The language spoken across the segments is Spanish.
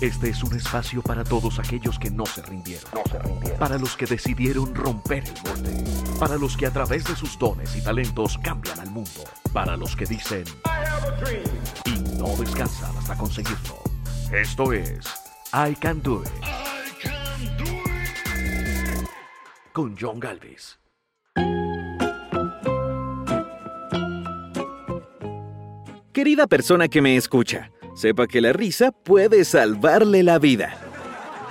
Este es un espacio para todos aquellos que no se rindieron. Para los que decidieron romper el molde. Para los que a través de sus dones y talentos cambian al mundo. Para los que dicen y no descansan hasta conseguirlo. Esto es I Can Do It. Con John Galvez. Querida persona que me escucha, sepa que la risa puede salvarle la vida.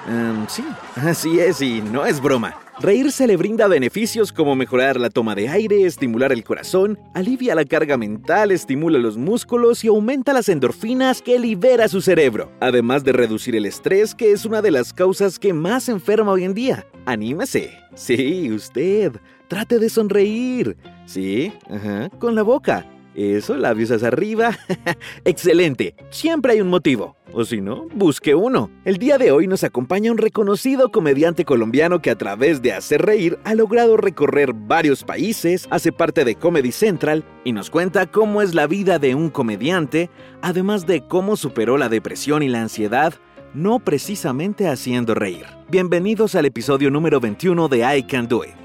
Em, sí, así es y no es broma. Reírse le brinda beneficios como mejorar la toma de aire, estimular el corazón, alivia la carga mental, estimula los músculos y aumenta las endorfinas que libera su cerebro, además de reducir el estrés que es una de las causas que más enferma hoy en día. Anímese. Sí, usted. Trate de sonreír. Sí, ajá, con la boca. Eso, labios hacia arriba. Excelente. Siempre hay un motivo. O si no, busque uno. El día de hoy nos acompaña un reconocido comediante colombiano que a través de hacer reír ha logrado recorrer varios países, hace parte de Comedy Central y nos cuenta cómo es la vida de un comediante, además de cómo superó la depresión y la ansiedad, no precisamente haciendo reír. Bienvenidos al episodio número 21 de I Can Do It.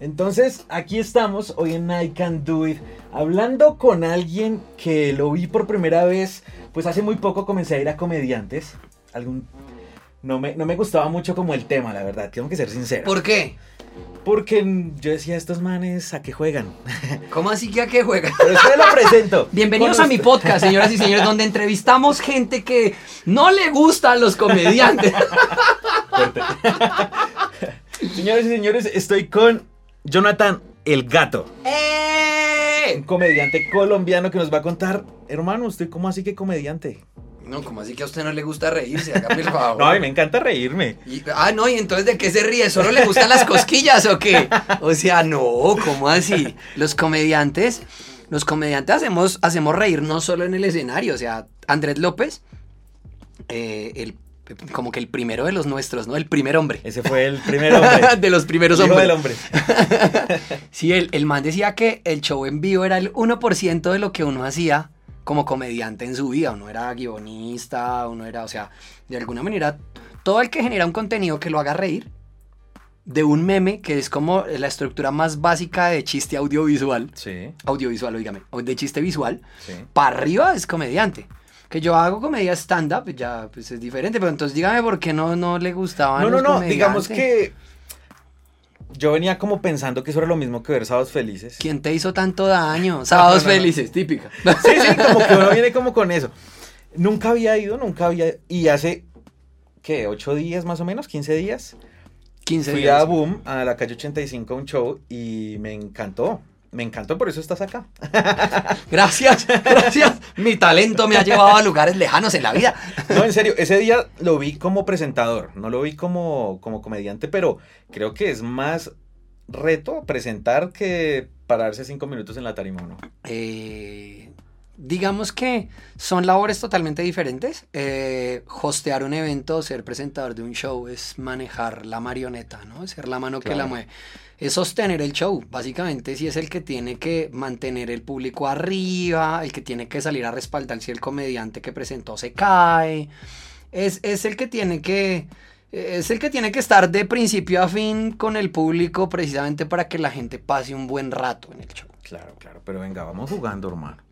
Entonces, aquí estamos hoy en I Can Do It, hablando con alguien que lo vi por primera vez, pues hace muy poco comencé a ir a comediantes. Algún... No me, no me gustaba mucho como el tema, la verdad, tengo que ser sincero. ¿Por qué? Porque yo decía, estos manes, ¿a qué juegan? ¿Cómo así que a qué juegan? Pero usted lo presento. Bienvenidos a mi podcast, señoras y señores, donde entrevistamos gente que no le gustan los comediantes. Señores y señores, estoy con Jonathan el Gato. Un ¡Eh! comediante colombiano que nos va a contar, hermano, ¿usted cómo así que comediante? No, ¿cómo así que a usted no le gusta reírse? Hágame el favor. No, a mí me encanta reírme. Y- ah, no, y entonces ¿de qué se ríe? ¿Solo le gustan las cosquillas o qué? O sea, no, ¿cómo así? Los comediantes, los comediantes hacemos, hacemos reír no solo en el escenario, o sea, Andrés López, eh, el, como que el primero de los nuestros, ¿no? El primer hombre. Ese fue el primer hombre. de los primeros El hijo hombres. del hombre. Sí, el, el man decía que el show en vivo era el 1% de lo que uno hacía como comediante en su vida. Uno era guionista, uno era, o sea, de alguna manera, todo el que genera un contenido que lo haga reír, de un meme, que es como la estructura más básica de chiste audiovisual, Sí, audiovisual, oígame, de chiste visual, sí. para arriba es comediante. Que yo hago comedia stand-up, ya pues es diferente, pero entonces dígame por qué no, no le gustaban No, no, los no, digamos que yo venía como pensando que eso era lo mismo que ver Sábados Felices. ¿Quién te hizo tanto daño? Sábados No, no, no. felices, típica. Sí, sí, como que uno viene como con eso. Nunca había ido, nunca había... Y hace, ¿qué? ¿Ocho días más o menos? ¿15 días? 15 Fui días. a Boom, a la calle 85, a un show y me encantó. Me encantó, por eso estás acá. Gracias, gracias. Mi talento me ha llevado a lugares lejanos en la vida. No, en serio, ese día lo vi como presentador, no lo vi como, como comediante, pero creo que es más reto presentar que pararse cinco minutos en la tarima, ¿no? Eh, digamos que son labores totalmente diferentes. Eh, hostear un evento, ser presentador de un show es manejar la marioneta, ¿no? Es ser la mano que la mueve. Es sostener el show, básicamente si es el que tiene que mantener el público arriba, el que tiene que salir a respaldar si el comediante que presentó se cae. Es, es el que tiene que es el que tiene que estar de principio a fin con el público precisamente para que la gente pase un buen rato en el show. Claro, claro, pero venga, vamos jugando, hermano.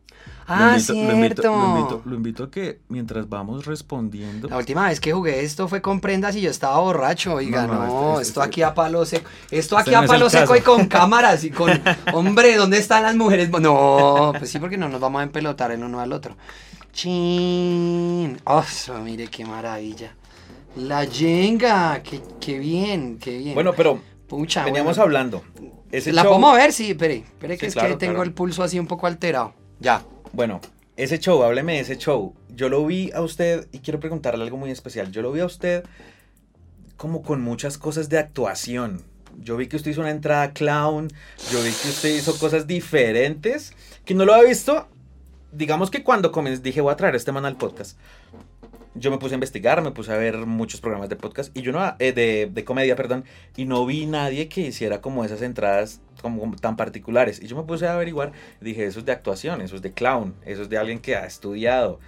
Ah, lo invito, cierto. Lo invito, lo invito- lo invito a que mientras vamos respondiendo... La última vez que jugué esto fue con prendas y yo estaba borracho, oiga, No, no, no, este- esto este- aquí a palo seco, esto este aquí a palo seco caso. y con cámaras y con, hombre, ¿dónde están las mujeres? No, pues sí, porque no nos vamos a empelotar el uno al otro. Chin, oh, mire qué maravilla. La yenga, qué, qué bien, qué bien. Bueno, pero Pucha, veníamos bueno. hablando. Ese ¿La show- podemos ver? Sí, espere, espere que Sí, es claro, que tengo claro. el pulso así un poco alterado. Ya. Bueno, ese show, hábleme de ese show. Yo lo vi a usted y quiero preguntarle algo muy especial. Yo lo vi a usted como con muchas cosas de actuación. Yo vi que usted hizo una entrada clown, yo vi que usted hizo cosas diferentes, que no lo había visto. Digamos que cuando comencé, dije voy a traer este man al podcast. Yo me puse a investigar, me puse a ver muchos programas de podcast y yo no, eh, de, de comedia, perdón, y no vi nadie que hiciera como esas entradas como tan particulares. Y yo me puse a averiguar, dije, eso es de actuación, eso es de clown, eso es de alguien que ha estudiado.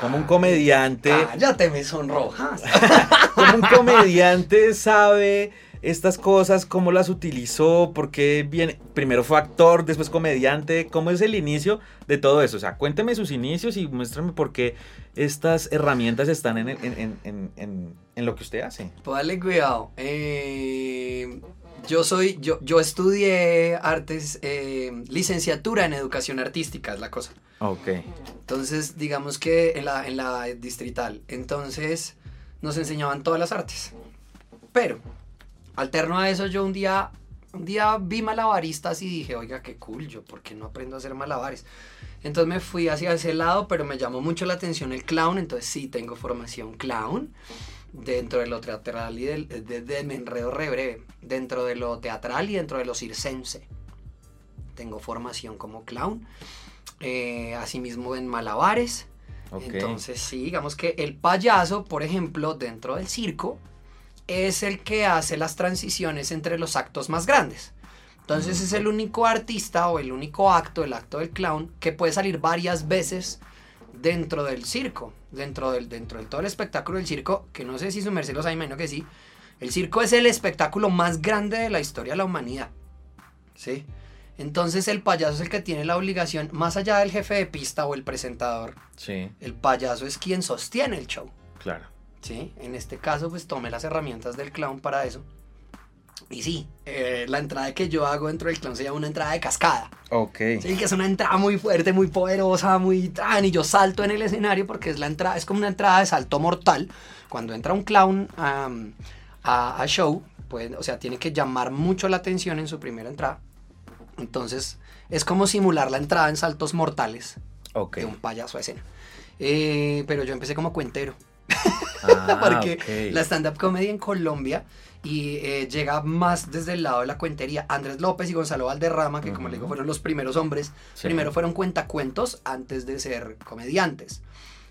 Como un comediante, Cállate, me sonrojas. como un comediante sabe estas cosas, cómo las utilizó, por qué viene, primero fue actor, después comediante, cómo es el inicio de todo eso. O sea, cuénteme sus inicios y muéstrame por qué estas herramientas están en, el- en- en- en- en- en lo que usted hace. Póngale cuidado. Eh, yo soy, yo, yo estudié artes, eh, licenciatura en educación artística, es la cosa. Ok. Entonces, digamos que en la, en la distrital. Entonces, nos enseñaban todas las artes. Pero, alterno a eso, yo un día, un día vi malabaristas y dije, oiga, qué cool, yo, ¿por qué no aprendo a hacer malabares? Entonces me fui hacia ese lado, pero me llamó mucho la atención el clown, entonces sí tengo formación clown dentro de lo teatral y del, de, de- me enredo re breve, dentro de lo teatral y dentro de lo circense. Tengo formación como clown, eh, asimismo en malabares. Entonces, sí, digamos que el payaso, por ejemplo, dentro del circo, es el que hace las transiciones entre los actos más grandes. Entonces es el único artista o el único acto, el acto del clown, que puede salir varias veces dentro del circo, dentro del, dentro del todo el espectáculo del circo, que no sé si su merced lo sabe, imagino que sí. El circo es el espectáculo más grande de la historia de la humanidad. ¿Sí? Entonces el payaso es el que tiene la obligación, más allá del jefe de pista o el presentador, Sí, el payaso es quien sostiene el show. claro. ¿Sí? En este caso, pues tomé las herramientas del clown para eso. Y sí, eh, la entrada que yo hago dentro del clown se llama una entrada de cascada. Ok. Sí, que es una entrada muy fuerte, muy poderosa, muy tan. Y yo salto en el escenario porque es la entrada, es como una entrada de salto mortal. Cuando entra un clown am, a, a show, pues, o sea, tiene que llamar mucho la atención en su primera entrada. Entonces, es como simular la entrada en saltos mortales Ok. de un payaso a escena. Eh, pero yo empecé como cuentero. Ah, porque la stand-up comedy en Colombia y eh, llega más desde el lado de la cuentería. Andrés López y Gonzalo Valderrama, que como le digo fueron los primeros hombres, Sí. primero fueron cuentacuentos antes de ser comediantes.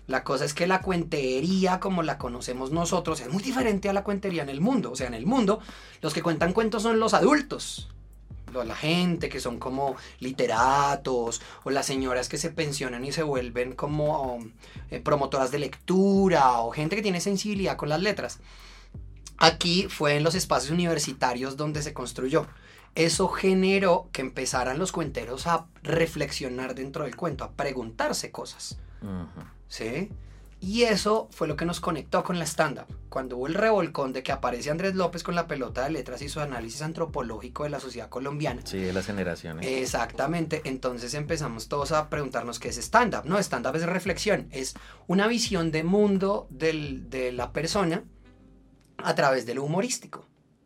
La cosa es que la cuentería, como la conocemos nosotros, es muy diferente a la cuentería en el mundo. O sea, en el mundo, los que cuentan cuentos son los adultos. La gente que son como literatos o las señoras que se pensionan y se vuelven como um, eh, promotoras de lectura o gente que tiene sensibilidad con las letras. Aquí fue en los espacios universitarios donde se construyó. Eso generó que empezaran los cuenteros a reflexionar dentro del cuento, a preguntarse cosas. ¿Sí? Y eso fue lo que nos conectó con la stand-up. Cuando hubo el revolcón de que aparece Andrés López con la pelota de letras y su análisis antropológico de la sociedad colombiana. Sí, de las generaciones. Exactamente, entonces empezamos todos a preguntarnos qué es stand-up. No, stand-up es reflexión, es una visión de mundo del- de la persona a través de lo humorístico.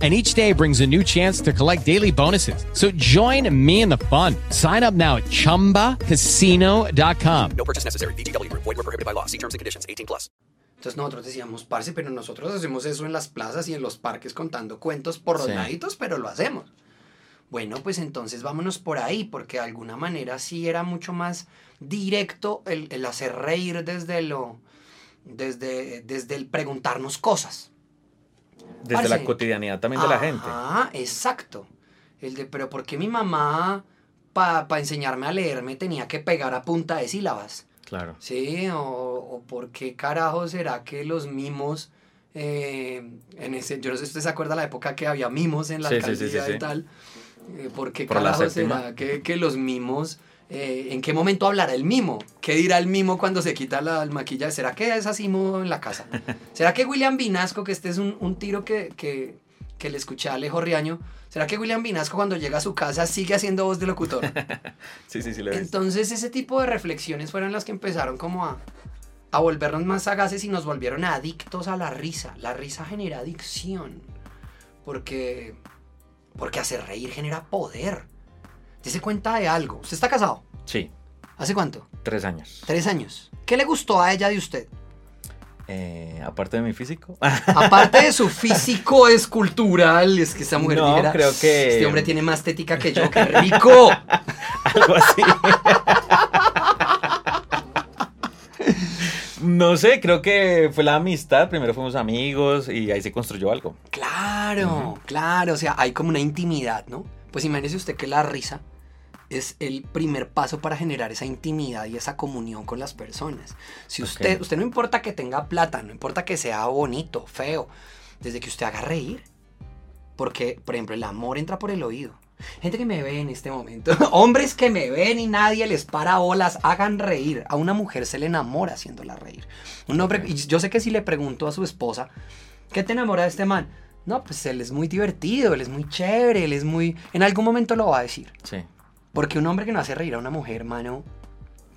And each day brings a new chance to collect daily bonuses. So join me in the fun. Sign up now at chumbacasino.com. No purchase necessary. VGW Group. Void were prohibited by law. See terms and conditions. 18 plus. Entonces nosotros decíamos, parce, pero nosotros hacemos eso en las plazas y en los parques contando cuentos por los Sí. laditos, pero lo hacemos. Bueno, pues entonces vámonos por ahí, porque de alguna manera sí era mucho más directo el, el hacer reír desde lo, desde, desde el preguntarnos cosas. Desde la cotidianidad también de la gente. Ah, exacto. El de, pero ¿por qué mi mamá, para enseñarme a leer, me tenía que pegar a punta de sílabas? Claro. Sí, o, o por qué carajo será que los mimos, eh, en ese, yo no sé si usted se acuerda la época que había mimos en la Sí, sí, sí, alcaldía sí, y tal, eh, por qué Por carajo será que, que los mimos, eh, en qué momento hablará el mimo, qué dirá el mimo cuando se quita la, el maquillaje, será que es así mudo en la casa, será que William Vinasco, que este es un, un tiro que, que, que le escuché a Alejo Riaño. ¿Será que William Vinasco cuando llega a su casa sigue haciendo voz de locutor? Sí, sí, sí, lo. Entonces ese tipo de reflexiones fueron las que empezaron como a, a volvernos más sagaces y nos volvieron adictos a la risa. La risa genera adicción. Porque, porque hacer reír genera poder. Dese cuenta de algo. ¿Usted está casado? Sí, ¿Hace cuánto? tres años. Tres años. ¿Qué le gustó a ella de usted? Eh, aparte de mi físico. Aparte de su físico escultural, es que esa mujer No, dijera, creo que- Este hombre tiene más tética que yo, qué rico. Algo así. No sé, creo que fue la amistad. Primero fuimos amigos y ahí se construyó algo. Claro, claro, o sea, hay como una intimidad, ¿no? Pues imagínese usted que la risa es el primer paso para generar esa intimidad y esa comunión con las personas. Si usted, usted no importa que tenga plata, no importa que sea bonito, feo, desde que usted haga reír, porque, por ejemplo, el amor entra por el oído. Gente que me ve en este momento, hombres que me ven y nadie les para olas, hagan reír. A una mujer se le enamora haciéndola reír. Un hombre, y yo sé que si le pregunto a su esposa, ¿qué te enamora de este man? No, pues él es muy divertido, él es muy chévere, él es muy... En algún momento lo va a decir. Sí, Porque un hombre que no hace reír a una mujer, mano, no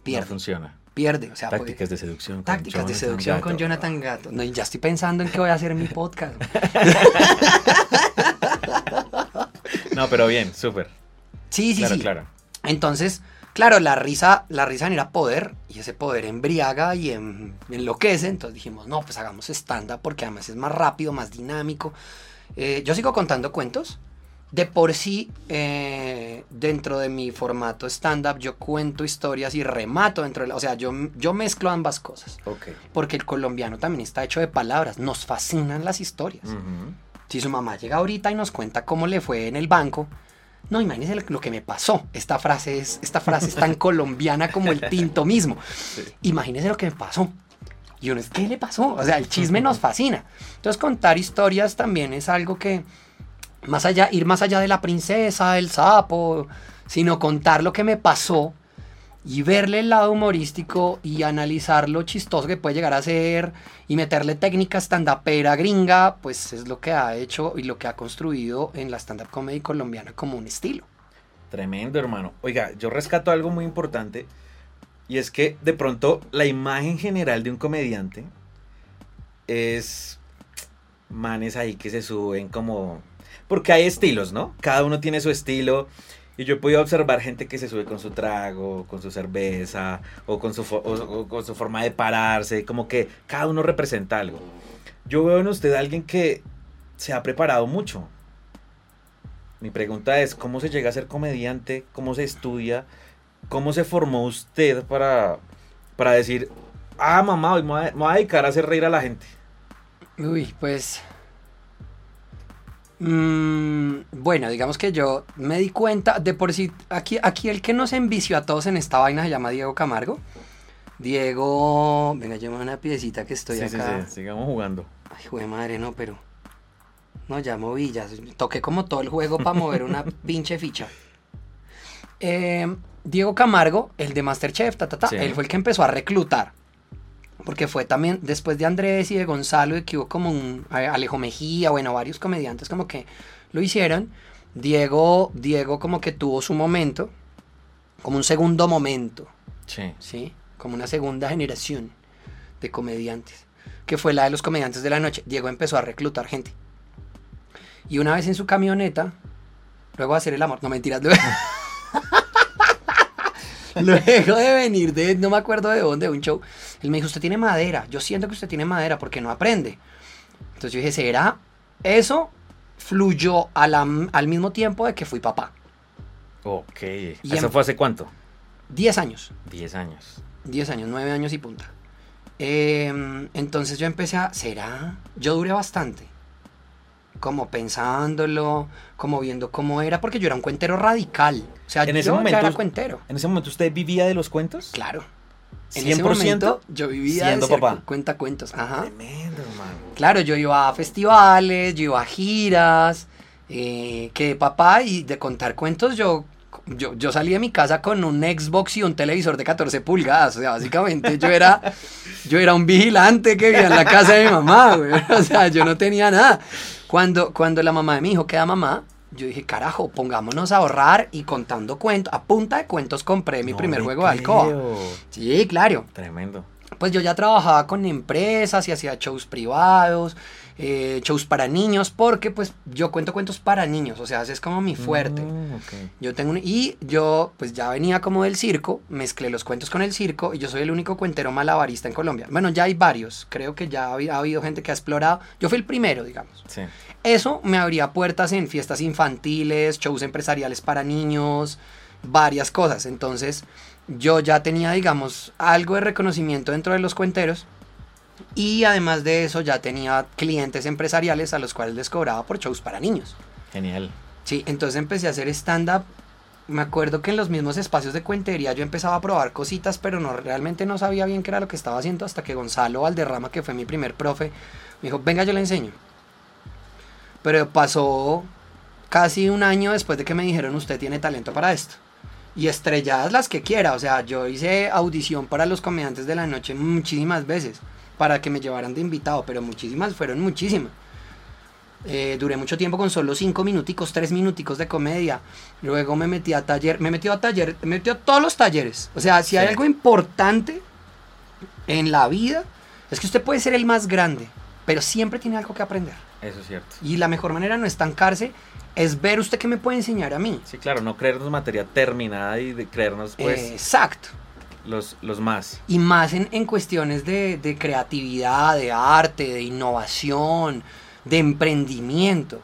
pierde. funciona. pierde. O sea, puede- Tácticas de seducción. Tácticas de seducción con. Jonathan Gato. No, ya estoy pensando en que voy a hacer mi podcast. No, pero bien, súper. Sí, sí, Claro, sí. claro. Entonces, claro, la risa, la risa genera poder y ese poder embriaga y en- enloquece. Entonces dijimos, no, pues hagamos stand-up porque además es más rápido, más dinámico. Eh, yo sigo contando cuentos. De por sí, eh, dentro de mi formato stand-up, yo cuento historias y remato dentro de la... O sea, yo, yo mezclo ambas cosas. Ok. Porque el colombiano también está hecho de palabras. Nos fascinan las historias. Si su mamá llega ahorita y nos cuenta cómo le fue en el banco, no, imagínese lo, lo que me pasó. Esta frase es, esta frase es tan colombiana como el tinto mismo. Imagínese lo que me pasó. Y uno es, ¿qué le pasó? O sea, el chisme nos fascina. Entonces, contar historias también es algo que, más allá, ir más allá de la princesa, el sapo, sino contar lo que me pasó y verle el lado humorístico y analizar lo chistoso que puede llegar a ser y meterle técnica stand-upera gringa, pues es lo que ha hecho y lo que ha construido en la stand-up comedy colombiana como un estilo. Tremendo, hermano. Oiga, yo rescato algo muy importante y es que de pronto la imagen general de un comediante es manes ahí que se suben como... Porque hay estilos, ¿no? Cada uno tiene su estilo y yo he podido observar gente que se sube con su trago, con su cerveza o con su, forma de pararse, como que cada uno representa algo. Yo veo en usted a alguien que se ha preparado mucho, mi pregunta es, ¿cómo se llega a ser comediante? ¿Cómo se estudia? ¿Cómo se formó usted para, para decir, ah, mamá, hoy me voy a dedicar a hacer reír a la gente? Uy, pues... mm, bueno, digamos que yo me di cuenta, de por sí, aquí, aquí el que nos envició a todos en esta vaina se llama Diego Camargo. Diego, venga, lleva una piecita que estoy sí, acá. sí, sigamos jugando. Ay, jue madre, no, pero. No, ya moví, ya. Toqué como todo el juego para mover una pinche ficha. Eh, Diego Camargo, el de Masterchef, ta, ta, ta, Sí. él fue el que empezó a reclutar. Porque fue también después de Andrés y de Gonzalo, y que hubo como un a- Alejo Mejía, bueno, varios comediantes como que lo hicieron. Diego, Diego como que tuvo su momento, como un segundo momento. Sí. ¿sí? Como una segunda generación de comediantes, que fue la de los comediantes de la noche. Diego empezó a reclutar gente. Y una vez en su camioneta, luego de hacer el amor, no mentiras, luego, luego de venir de, no me acuerdo de dónde, de un show, él me dijo, usted tiene madera, yo siento que usted tiene madera porque no aprende. Entonces yo dije, ¿será? Eso fluyó a la- al mismo tiempo de que fui papá. Ok. Y ¿Eso em- fue hace cuánto? 10 años. 10 años. 10 años, 9 años y punta. Eh, entonces yo empecé a, ¿será? Yo duré bastante. Como pensándolo, como viendo cómo era, porque yo era un cuentero radical. O sea, En ese yo momento- era cuentero. ¿En ese momento usted vivía de los cuentos? Claro. En 100% ese momento yo vivía siendo de papá. cu- cuenta cuentos. Ajá. Tremendo, hermano. Claro, yo iba a festivales, yo iba a giras, eh, que de papá y de contar cuentos yo yo, yo salí de mi casa con un Xbox y un televisor de 14 pulgadas. O sea, básicamente yo era, yo era un vigilante que vivía en la casa de mi mamá, güey. O sea, yo no tenía nada. Cuando, cuando la mamá de mi hijo queda mamá, yo dije, carajo, pongámonos a ahorrar y contando cuentos. A punta de cuentos compré mi No primer juego de alcoba. creo. Sí, claro. Tremendo. Pues yo ya trabajaba con empresas y hacía shows privados, eh, shows para niños, porque pues yo cuento cuentos para niños, o sea, ese es como mi fuerte. Mm. Yo tengo un- y yo pues ya venía como del circo, mezclé los cuentos con el circo y yo soy el único cuentero malabarista en Colombia. Bueno, ya hay varios, creo que ya ha, ha habido gente que ha explorado. Yo fui el primero, digamos. Sí. Eso me abría puertas en fiestas infantiles, shows empresariales para niños, varias cosas. Entonces, yo ya tenía, digamos, algo de reconocimiento dentro de los cuenteros. Y además de eso, ya tenía clientes empresariales a los cuales les cobraba por shows para niños. Genial. Sí, entonces empecé a hacer stand-up. Me acuerdo que en los mismos espacios de cuentería yo empezaba a probar cositas, pero no realmente no sabía bien qué era lo que estaba haciendo hasta que Gonzalo Valderrama, que fue mi primer profe, me dijo, venga, yo le enseño. Pero pasó casi un año después de que me dijeron, usted tiene talento para esto. Y estrelladas las que quiera. O sea, yo hice audición para los comediantes de la noche muchísimas veces para que me llevaran de invitado, pero muchísimas, fueron muchísimas. Eh, duré mucho tiempo con solo cinco minuticos, tres minuticos de comedia. Luego me metí a taller, me metí a taller, me metí a todos los talleres. O sea, si hay Sí. algo importante en la vida, es que usted puede ser el más grande, pero siempre tiene algo que aprender. Eso es cierto. Y la mejor manera de no estancarse es ver usted qué me puede enseñar a mí. Sí, claro, no creernos materia terminada y de creernos, pues, Eh, exacto. Los, los más. Y más en, en cuestiones de, de creatividad, de arte, de innovación, de emprendimiento.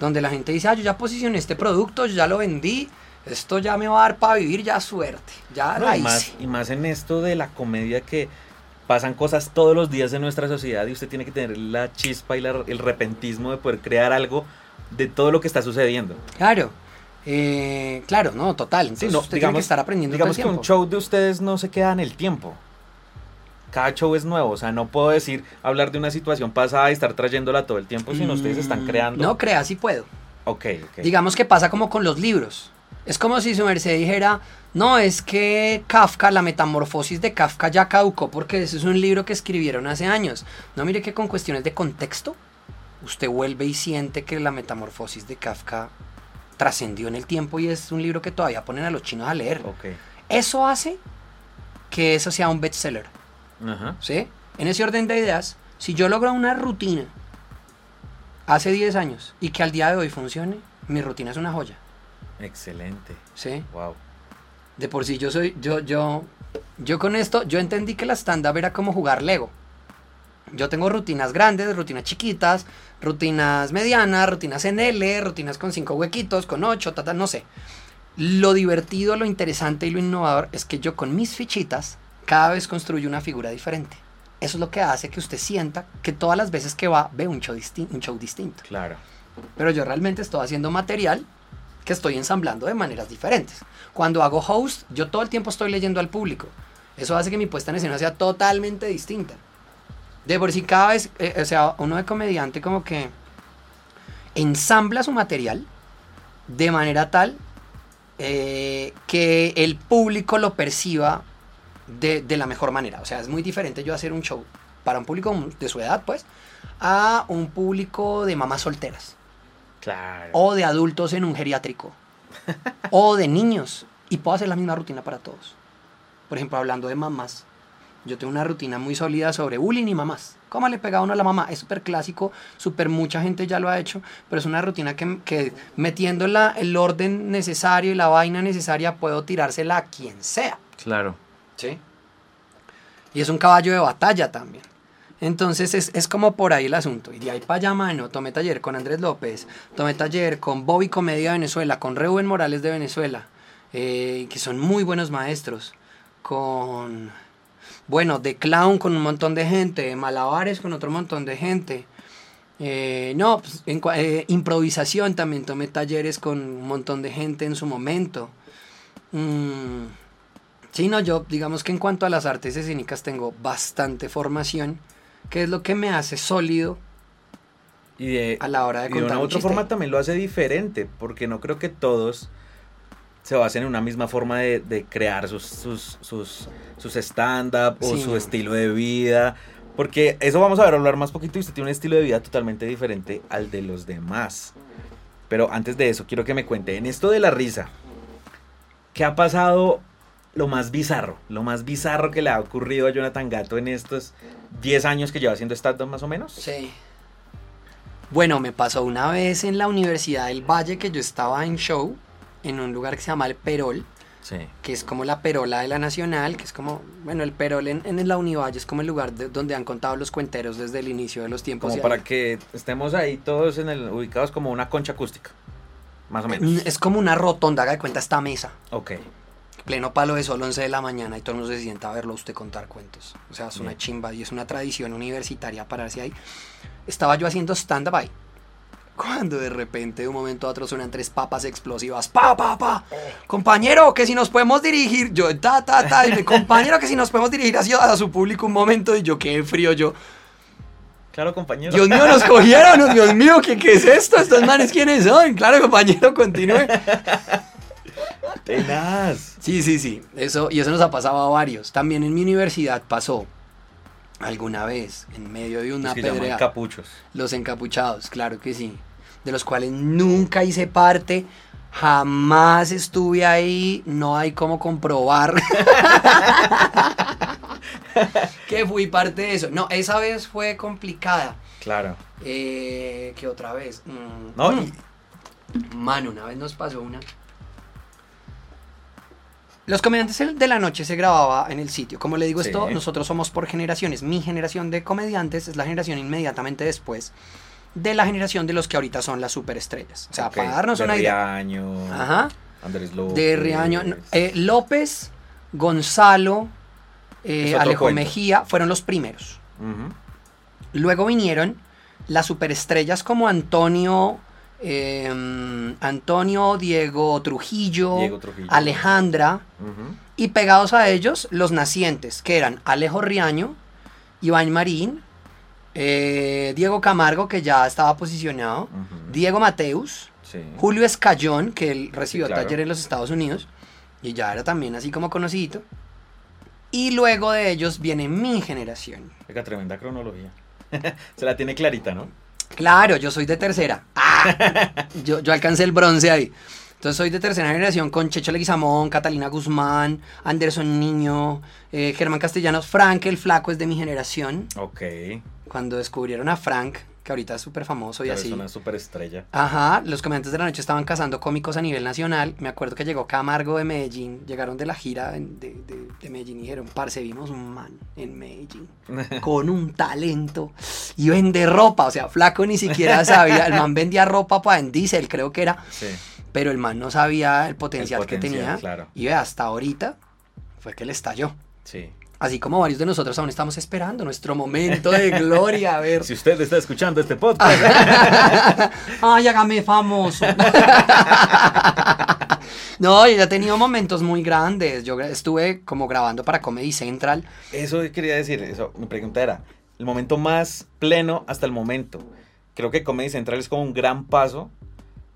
Donde la gente dice, ah, yo ya posicioné este producto, yo ya lo vendí, esto ya me va a dar para vivir, ya suerte, ya No, la y, más, hice. y más en esto de la comedia que pasan cosas todos los días en nuestra sociedad y usted tiene que tener la chispa y la- el repentismo de poder crear algo de todo lo que está sucediendo. Claro. Eh, claro, no, total. Entonces Sí, no, usted tiene que estar aprendiendo todo el digamos que un show de ustedes no se queda en el tiempo. Cada show es nuevo, o sea, no puedo decir hablar de una situación pasada y estar trayéndola todo el tiempo, sino ustedes están Mm, creando. No crea, sí puedo. Ok, ok. Digamos que pasa como con los libros. Es como si su merced dijera, no, es que Kafka, la metamorfosis de Kafka ya caducó porque ese es un libro que escribieron hace años. No, mire que con cuestiones de contexto, usted vuelve y siente que la metamorfosis de Kafka trascendió en el tiempo y es un libro que todavía ponen a los chinos a leer. Ok. Eso hace que eso sea un bestseller. Ajá. ¿Sí? En ese orden de ideas, si yo logro una rutina hace 10 años y que al día de hoy funcione, mi rutina es una joya. Excelente. ¿Sí? Wow. De por sí yo soy, yo, yo, yo con esto, yo entendí que la stand-up era como jugar Lego. Yo tengo rutinas grandes, rutinas chiquitas, rutinas medianas, rutinas en L, rutinas con cinco huequitos, con ocho, tata, no sé. Lo divertido, lo interesante y lo innovador es que yo con mis fichitas cada vez construyo una figura diferente. Eso es lo que hace que usted sienta que todas las veces que va ve un show, distin- un show distinto. Claro. Pero yo realmente estoy haciendo material que estoy ensamblando de maneras diferentes. Cuando hago host, yo todo el tiempo estoy leyendo al público. Eso hace que mi puesta en escena sea totalmente distinta. De por sí cada vez, eh, o sea, uno de comediante como que ensambla su material de manera tal eh, que el público lo perciba de, de la mejor manera. O sea, es muy diferente yo hacer un show para un público de su edad, pues, a un público de mamás solteras Claro. o de adultos en un geriátrico o de niños y puedo hacer la misma rutina para todos. Por ejemplo, hablando de mamás, yo tengo una rutina muy sólida sobre bullying y mamás. ¿Cómo le pega uno a la mamá? Es súper clásico, súper mucha gente ya lo ha hecho, pero es una rutina que, que metiendo la- el orden necesario y la vaina necesaria puedo tirársela a quien sea. Claro. ¿Sí? Y es un caballo de batalla también. Entonces es, es como por ahí el asunto. Y de ahí para allá, mano, tomé taller con Andrés López, tomé taller con Bobby Comedia de Venezuela, con Reuben Morales de Venezuela, eh, que son muy buenos maestros. Con, bueno, de clown con un montón de gente, de malabares con otro montón de gente. Eh, no, pues, en eh, improvisación también tomé talleres con un montón de gente en su momento. Mm, Sí, no, yo digamos que en cuanto a las artes escénicas tengo bastante formación, que es lo que me hace sólido Y de, a la hora de y de contar una un otra chiste. forma también lo hace diferente, porque no creo que todos se basen en una misma forma de, de crear sus, sus, sus, sus stand-up o Sí. su estilo de vida. Porque eso vamos a ver hablar más poquito y usted tiene un estilo de vida totalmente diferente al de los demás. Pero antes de eso, quiero que me cuente, en esto de la risa, ¿qué ha pasado lo más bizarro? Lo más bizarro que le ha ocurrido a Jonathan Gato en estos 10 años que lleva haciendo stand-up más o menos? Sí. Bueno, me pasó una vez en la Universidad del Valle que yo estaba en show en un lugar que se llama El Perol, Sí. que es como la perola de la Nacional, que es como, bueno, el Perol en, en la Univalle es como el lugar de- donde han contado los cuenteros desde el inicio de los tiempos. Como para ahí- que estemos ahí todos en el, ubicados como una concha acústica. Más o menos. Mm, Es como una rotonda, haga de cuenta esta mesa. Ok. Pleno palo de sol, 11 de la mañana y todo el mundo se sienta a verlo a usted contar cuentos. O sea, es una chimba y es una tradición universitaria pararse ahí. Estaba yo haciendo stand-up ahí. Cuando de repente de un momento a otro suenan tres papas explosivas. ¡Pa, pa, pa! Compañero, que si nos podemos dirigir. Yo, ta, ta, ta. Y me, compañero, que si nos podemos dirigir hacia a su público un momento. Y yo, qué frío yo. Claro, compañero. Dios mío, nos cogieron. Dios mío, ¿qué, qué es esto? ¿Estos manes quiénes son? Claro, compañero, continúe. Tenaz. Sí, sí, sí. Eso, y eso nos ha pasado a varios. También en mi universidad pasó alguna vez, en medio de una Los que pedrea. capuchos. Los encapuchados, claro que sí. De los cuales nunca hice parte. Jamás estuve ahí. No hay cómo comprobar que fui parte de eso. No, esa vez fue complicada. Claro. Eh, ¿Qué otra vez? Mm, No, mm. Mano, una vez nos pasó una. Los comediantes de la noche se grababa en el sitio. Como le digo Sí. esto, nosotros somos por generaciones. Mi generación de comediantes es la generación inmediatamente después de la generación de los que ahorita son las superestrellas. O sea, para darnos de una idea. Riaño, Ajá. Andrés López. De Riaño. eh, López, Gonzalo, eh, Alejo cuento. Mejía fueron los primeros. Luego vinieron las superestrellas como Antonio, eh, Antonio, Diego Trujillo, Diego Trujillo. Alejandra, y pegados a ellos los nacientes, que eran Alejo Riaño, Iván Marín, eh, Diego Camargo, que ya estaba posicionado. Diego Mateus, Sí. Julio Escayón, que él recibió Sí, claro. taller en los Estados Unidos, y ya era también así como conocidito. Y luego de ellos viene mi generación. Oiga, tremenda cronología. Se la tiene clarita, ¿no? Claro, yo soy de tercera. ¡Ah! Yo, yo alcancé el bronce ahí. Entonces soy de tercera generación con Checho Leguizamón, Catalina Guzmán, Anderson Niño, eh, Germán Castellanos. Frank el Flaco es de mi generación. Ok. Cuando descubrieron a Frank, que ahorita es súper famoso y Claro, así. Es una superestrella. Ajá, los comediantes de la noche estaban cazando cómicos a nivel nacional. Me acuerdo que llegó Camargo de Medellín, llegaron de la gira de, de- de Medellín y dijeron, parce, vimos un man en Medellín con un talento y vende ropa. O sea, flaco ni siquiera sabía, el man vendía ropa para en Diesel, creo que era, Sí. pero el man no sabía el potencial, que potencial, tenía. claro. Y hasta ahorita fue que le estalló. Sí. Así como varios de nosotros aún estamos esperando nuestro momento de gloria, a ver. Si usted está escuchando este podcast, Ay, hágame famoso. no, yo ya he tenido momentos muy grandes. Yo estuve como grabando para Comedy Central. eso quería decir. Eso, mi pregunta era: el momento más pleno hasta el momento. Creo que Comedy Central es como un gran paso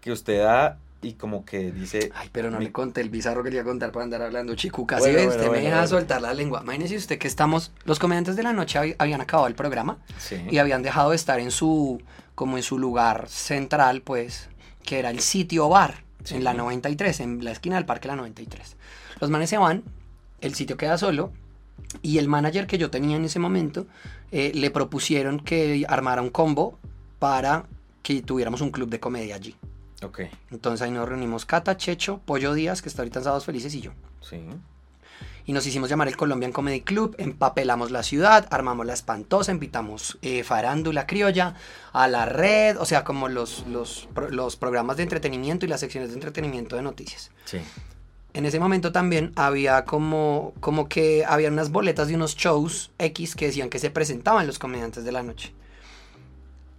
que usted da y como que dice. Ay, pero no mi- le conté el bizarro que quería contar para andar hablando. Bueno, ¿sí ves? bueno, usted me deja soltar la lengua. Imagínese usted que estamos. Los comediantes de la noche hab- habían acabado el programa Sí. y habían dejado de estar en su. como en su lugar central, pues, que era el sitio bar Sí. en la 93, en la esquina del parque La 93. Los manes se van, el sitio queda solo y el manager que yo tenía en ese momento eh, le propusieron que armara un combo para que tuviéramos un club de comedia allí. Ok. Entonces ahí nos reunimos Cata, Checho, Pollo Díaz, que está ahorita en Sábados Felices, y yo. Sí. Y nos hicimos llamar el Colombian Comedy Club, empapelamos la ciudad, armamos la espantosa, invitamos eh, farándula criolla a la red, o sea, como los, los, los programas de entretenimiento y las secciones de entretenimiento de noticias. Sí. En ese momento también había como, como que había unas boletas de unos shows X que decían que se presentaban los comediantes de la noche.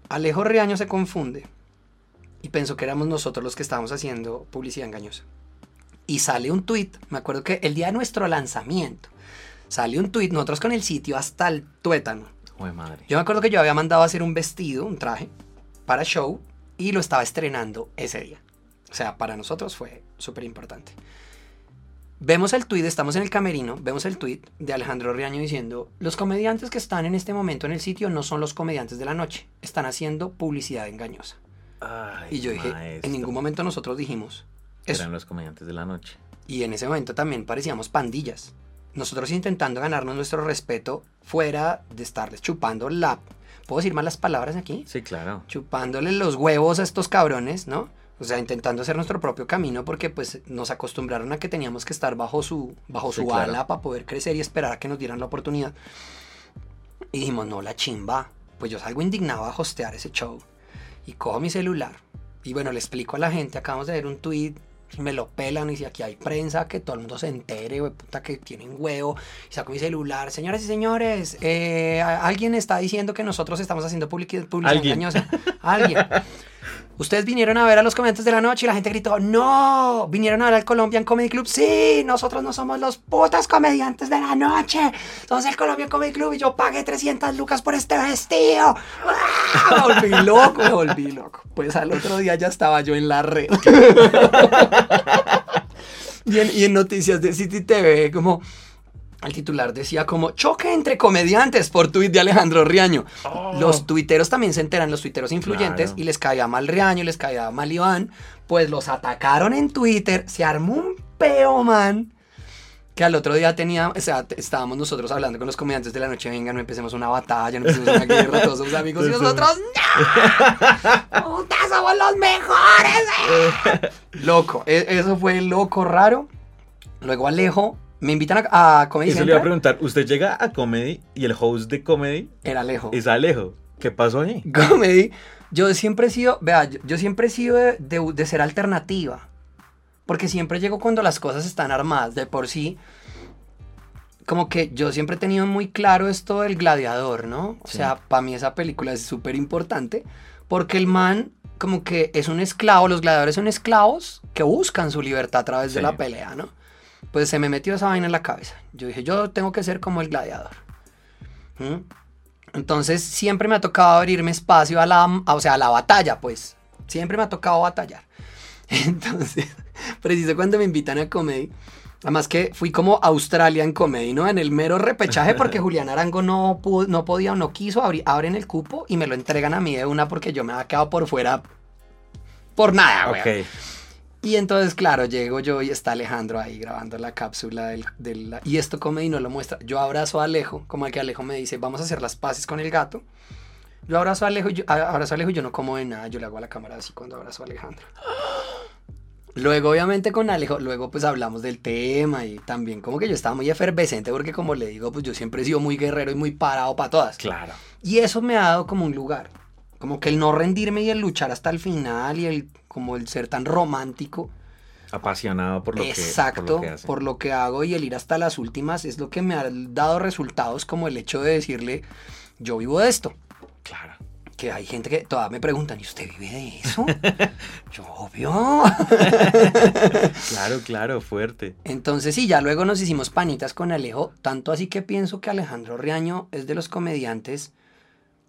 Alejo Riaño se confunde y pensó que éramos nosotros los que estábamos haciendo publicidad engañosa. Y sale un tweet, me acuerdo que el día de nuestro lanzamiento, sale un tweet, nosotros con el sitio hasta el tuétano. Joder, madre. Yo me acuerdo que yo había mandado a hacer un vestido, un traje, para show, y lo estaba estrenando ese día. O sea, para nosotros fue súper importante. Vemos el tweet, estamos en el camerino, vemos el tweet de Alejandro Riaño diciendo, los comediantes que están en este momento en el sitio no son los comediantes de la noche, están haciendo publicidad engañosa. Ay, Y yo dije, maestro. en ningún momento nosotros dijimos eso. Eran los comediantes de la noche. Y en ese momento también parecíamos pandillas. Nosotros intentando ganarnos nuestro respeto fuera de estarles chupando la... ¿Puedo decir malas palabras aquí? Sí, claro. Chupándole los huevos a estos cabrones, ¿no? O sea, intentando hacer nuestro propio camino porque pues nos acostumbraron a que teníamos que estar bajo su, bajo Sí, su claro. ala para poder crecer y esperar a que nos dieran la oportunidad. Y dijimos, no, la chimba. Pues yo salgo indignado a hostear ese show. Y cojo mi celular. Y bueno, le explico a la gente, acabamos de ver un tweet, me lo pelan y si aquí hay prensa, que todo el mundo se entere, güey, puta, que tienen huevo. Y saco mi celular, señoras y señores, eh, alguien está diciendo que nosotros estamos haciendo publici- publicidad Alguien. engañosa. Alguien. Ustedes vinieron a ver a los comediantes de la noche y la gente gritó, no, vinieron a ver al Colombian Comedy Club. Sí, nosotros no somos los putos comediantes de la noche. Somos el Colombian Comedy Club y yo pagué 300 lucas por este vestido. ¡Ah! Me volví loco, me volví loco. Pues al otro día ya estaba yo en la red. y, en, y en noticias de City TV, como... El titular decía como choque entre comediantes por tuit de Alejandro Riaño. Los tuiteros también se enteran, los tuiteros influyentes, Claro. y les caía mal Riaño, les caía mal Iván, pues los atacaron en Twitter, se armó un peo, man, que al otro día tenía, o sea, estábamos nosotros hablando con los comediantes de la noche, venga, no empecemos una batalla, no empecemos una guerra, todos somos amigos, y nosotros, ¡no! ¡Puta, somos los mejores! Loco, e- eso fue loco, raro. Luego Alejo, me invitan a, a Comedy Eso le iba a Central. preguntar. Usted llega a Comedy y el host de Comedy Era Alejo. es Alejo. ¿Qué pasó ahí? comedy, yo siempre he sido, vea, yo, yo siempre he sido de, de- de ser alternativa. Porque siempre llego cuando las cosas están armadas. De por sí, como que yo siempre he tenido muy claro esto del gladiador, ¿no? O sea, para mí esa película es súper importante. Porque el man, como que es un esclavo, los gladiadores son esclavos que buscan su libertad a través de Sí. la pelea, ¿no? Pues se me metió esa vaina en la cabeza. Yo dije, yo tengo que ser como el gladiador. ¿Mm? Entonces siempre me ha tocado abrirme espacio a la, a- o sea, a la batalla, pues. Siempre me ha tocado batallar. Entonces, preciso cuando me invitan a comedy. Además que fui como Australia en comedy, ¿no? En el mero repechaje porque Julián Arango no, pudo- no podía o no quiso, abrir, abren el cupo y me lo entregan a mí de una porque yo me había quedado por fuera por nada, güey. Ok. Y entonces, claro, llego yo y está Alejandro ahí grabando la cápsula del, del- y esto comedy no lo muestra. Yo abrazo a Alejo, como el que Alejo me dice, vamos a hacer las paces con el gato. Yo abrazo a Alejo y yo, abrazo a Alejo y yo no como de nada, yo le hago a la cámara así cuando abrazo a Alejandro. Luego, obviamente, con Alejo, luego pues hablamos del tema y también como que yo estaba muy efervescente porque como le digo, pues yo siempre he sido muy guerrero y muy parado para todas. Claro. Y eso me ha dado como un lugar. Como que el no rendirme y el luchar hasta el final y el como el ser tan romántico. Apasionado por lo que Exacto, por lo que hace. por lo que hago y el ir hasta las últimas es lo que me ha dado resultados como el hecho de decirle, yo vivo de esto. Claro. Que hay gente que todavía me preguntan, ¿y usted vive de eso? yo, obvio. Claro, claro, fuerte. Entonces sí, ya luego nos hicimos panitas con Alejo, tanto así que pienso que Alejandro Riaño es de los comediantes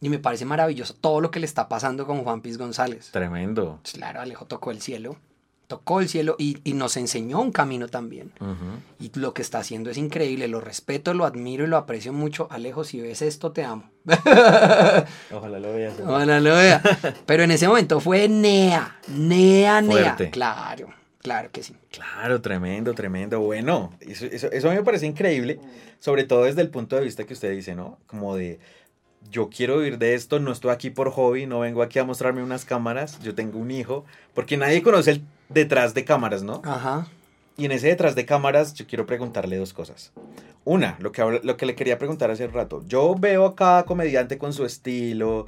Y me parece maravilloso todo lo que le está pasando con Juan Piz González. Tremendo. Pues Claro, Alejo tocó el cielo. tocó el cielo y, y nos enseñó un camino también. Y lo que está haciendo es increíble, lo respeto, lo admiro y lo aprecio mucho. Alejo, si ves esto, te amo. Ojalá lo veas. Ojalá lo vea. Pero en ese momento fue Nea, Nea, Nea. Fuerte. Claro, claro que sí. Claro, tremendo, tremendo. Bueno, eso, eso, eso a mí me parece increíble, sobre todo desde el punto de vista que usted dice, ¿no? Como de, yo quiero vivir de esto, no estoy aquí por hobby, no vengo aquí a mostrarme unas cámaras, yo tengo un hijo, porque nadie conoce el detrás de cámaras, ¿no? Ajá. Y en ese detrás de cámaras yo quiero preguntarle dos cosas. Una, lo que, lo que le quería preguntar hace rato. Yo veo a cada comediante con su estilo,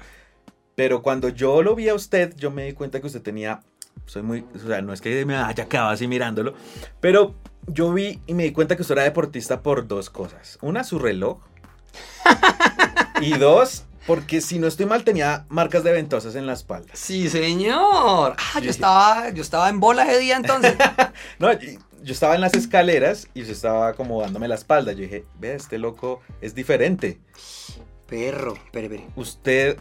pero cuando yo lo vi a usted, yo me di cuenta que usted tenía, soy muy, o sea, no es que me haya quedado así mirándolo, pero yo vi y me di cuenta que usted era deportista por dos cosas. Una, su reloj. y dos, porque si no estoy mal, tenía marcas de ventosas en la espalda. Sí, señor. Ah, yo estaba, yo estaba en bola ese día entonces. No, yo estaba en las escaleras y usted estaba como dándome la espalda. Yo dije, vea, este loco es diferente. Perro, pere, pere. Usted,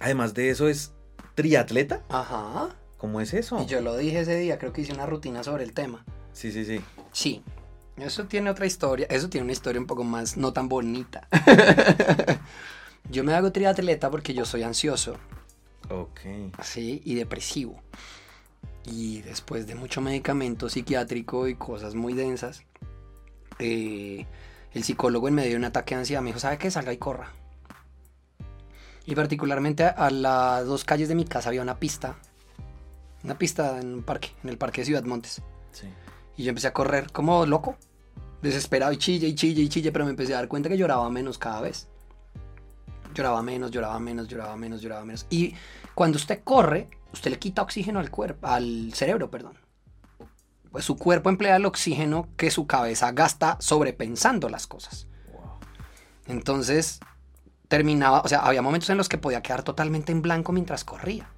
además de eso, es triatleta. Ajá. ¿Cómo es eso? Y yo lo dije ese día, creo que hice una rutina sobre el tema. Sí, sí, sí. Sí. Eso tiene otra historia. Eso tiene una historia un poco más no tan bonita. yo me hago triatleta porque yo soy ansioso. Ok. Sí, y depresivo. Y después de mucho medicamento psiquiátrico y cosas muy densas, eh, el psicólogo en medio de un ataque de ansiedad me dijo, ¿sabe qué? Salga y corra. Y particularmente a, a las dos calles de mi casa había una pista. Una pista en un parque, en el parque de Ciudad Montes. Sí. Y yo empecé a correr como loco, desesperado y chille y chille y chille, pero me empecé a dar cuenta que lloraba menos cada vez. Lloraba menos, lloraba menos, lloraba menos, lloraba menos. Y cuando usted corre, usted le quita oxígeno al cuerpo, al cerebro, perdón. Pues su cuerpo emplea el oxígeno que su cabeza gasta sobrepensando las cosas. Entonces, terminaba, o sea, había momentos en los que podía quedar totalmente en blanco mientras corría.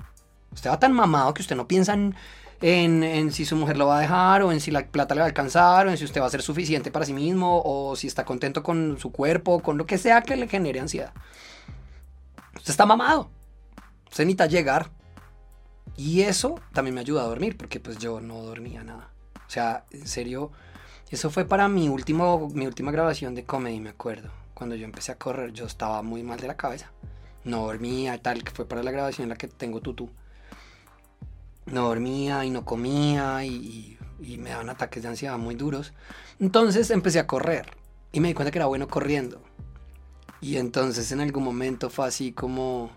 Usted va tan mamado que usted no piensa en, en, si su mujer lo va a dejar, o en si la plata le va a alcanzar, o en si usted va a ser suficiente para sí mismo, o si está contento con su cuerpo, con lo que sea que le genere ansiedad. Usted está mamado. Usted necesita llegar. Y eso también me ayuda a dormir, porque pues yo no dormía nada. O sea, en serio, eso fue para mi, último, mi última grabación de comedy, me acuerdo. Cuando yo empecé a correr, yo estaba muy mal de la cabeza. No dormía tal, que fue para la grabación en la que tengo tutú. No dormía y no comía y, y- y me daban ataques de ansiedad muy duros. Entonces empecé a correr y me di cuenta que era bueno corriendo. Y entonces en algún momento fue así como,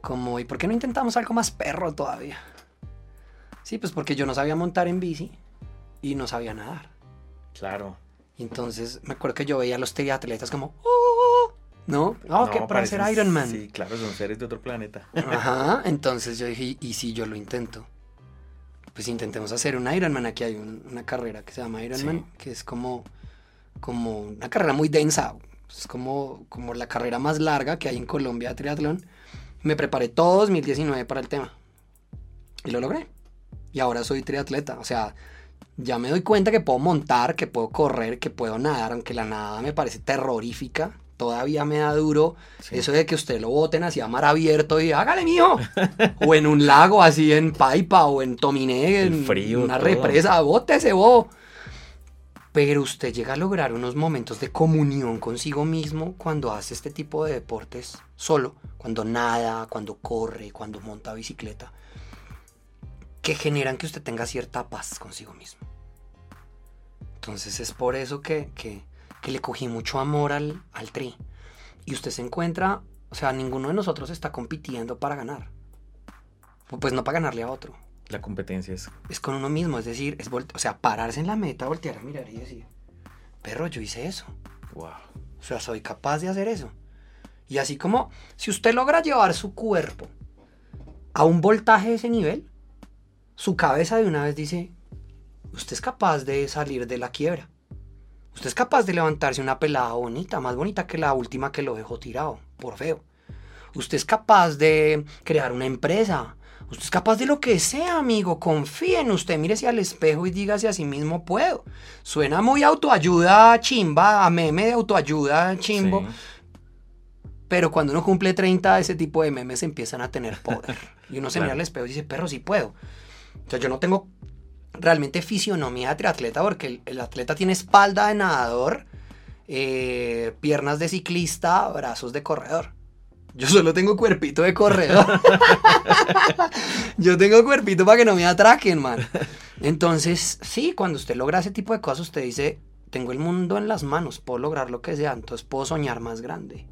como, ¿y por qué no intentamos algo más perro todavía? Sí, pues porque yo no sabía montar en bici y no sabía nadar. Claro. Entonces me acuerdo que yo veía a los triatletas como, "Oh", ¿no? Oh, que para ser Iron Man. Sí, claro, son seres de otro planeta. Ajá, entonces yo dije, ¿y si yo lo intento? Pues intentemos hacer un Ironman. Aquí hay un- una carrera que se llama Ironman, que es como, como una carrera muy densa. Es como, como la carrera más larga que hay en Colombia de triatlón. Me preparé todo 2019 para el tema. Y lo logré. Y ahora soy triatleta. O sea, ya me doy cuenta que puedo montar, que puedo correr, que puedo nadar, aunque la nada me parece terrorífica. Todavía me da duro eso de que usted lo boten así a mar abierto y hágale mío. o en un lago así en Paipa o en Tominé, en frío, una todo. represa, bótese bo. Pero usted llega a lograr unos momentos de comunión consigo mismo cuando hace este tipo de deportes solo, cuando nada, cuando corre, cuando monta bicicleta, que generan que usted tenga cierta paz consigo mismo. Entonces es por eso que, que- que le cogí mucho amor al, al tri. Y usted se encuentra, o sea, ninguno de nosotros está compitiendo para ganar. Pues no para ganarle a otro. La competencia es. Es con uno mismo, es decir, es o sea, pararse en la meta, voltear a mirar y decir, perro, yo hice eso. Wow. O sea, soy capaz de hacer eso. Y así como, si usted logra llevar su cuerpo a un voltaje de ese nivel, su cabeza de una vez dice, usted es capaz de salir de la quiebra. Usted es capaz de levantarse una pelada bonita, más bonita que la última que lo dejó tirado, por feo. Usted es capaz de crear una empresa. Usted es capaz de lo que sea, amigo. Confíe en usted. Mírese al espejo y dígase a sí mismo, puedo. Suena muy autoayuda chimba, a meme de autoayuda chimbo. Sí. Pero cuando uno cumple 30, ese tipo de memes empiezan a tener poder. Y uno se mira al espejo y dice, perro, sí puedo. O sea, yo no tengo realmente fisionomía de triatleta porque el, el atleta tiene espalda de nadador, eh, piernas de ciclista, brazos de corredor. Yo solo tengo cuerpito de corredor. Yo tengo cuerpito para que no me atraquen, man. Entonces, sí, cuando usted logra ese tipo de cosas, usted dice, tengo el mundo en las manos, puedo lograr lo que sea, entonces puedo soñar más grande.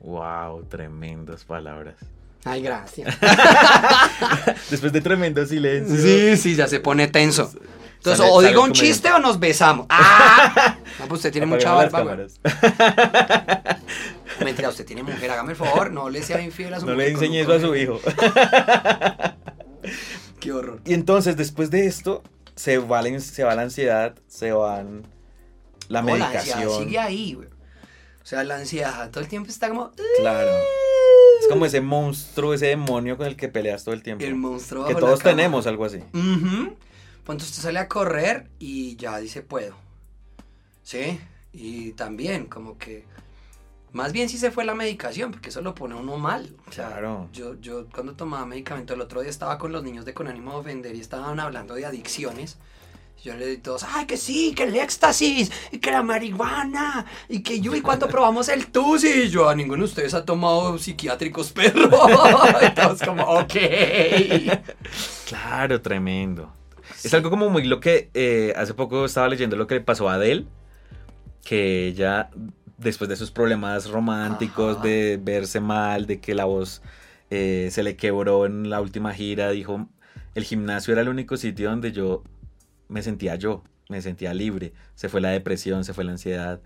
Wow, tremendas palabras. Ay, gracias. Después de tremendo silencio. Sí, sí, ya se pone tenso. Entonces, Sale- o digo un chiste o nos besamos. ¡Ah! No, pues usted tiene mucha Apagamos barba. Mentira, usted tiene mujer, hágame el favor, no le sea infiel a su No mujer le con enseñe eso a su hijo. Qué horror. Y entonces, después de esto, se va la, se va la ansiedad, se van la No, la medicación. sigue ahí, güey. O sea, la ansiedad todo el tiempo está como... Claro. Es como ese monstruo, ese demonio con el que peleas todo el tiempo. El monstruo Que la todos cama. tenemos algo así. Ujú. Cuando usted sale a correr y ya dice puedo. ¿Sí? Y también como que... Más bien si se fue la medicación, porque eso lo pone uno mal. O sea, Claro. yo, yo cuando tomaba medicamento el otro día estaba con los niños de Con ánimo de ofender y estaban hablando de adicciones. Yo le di todos, ay, que sí, que el éxtasis, y que la marihuana, y que yo, y cuando probamos el tusi, y yo, a ninguno de ustedes ha tomado psiquiátricos, perro. y todos como, ok. Claro, tremendo. Es algo como muy lo que eh, hace poco estaba leyendo lo que le pasó a Adele, que ella, después de sus problemas románticos, Ajá. de verse mal, de que la voz eh, se le quebró en la última gira, dijo, el gimnasio era el único sitio donde yo me sentía yo, me sentía libre. Se fue la depresión, se fue la ansiedad.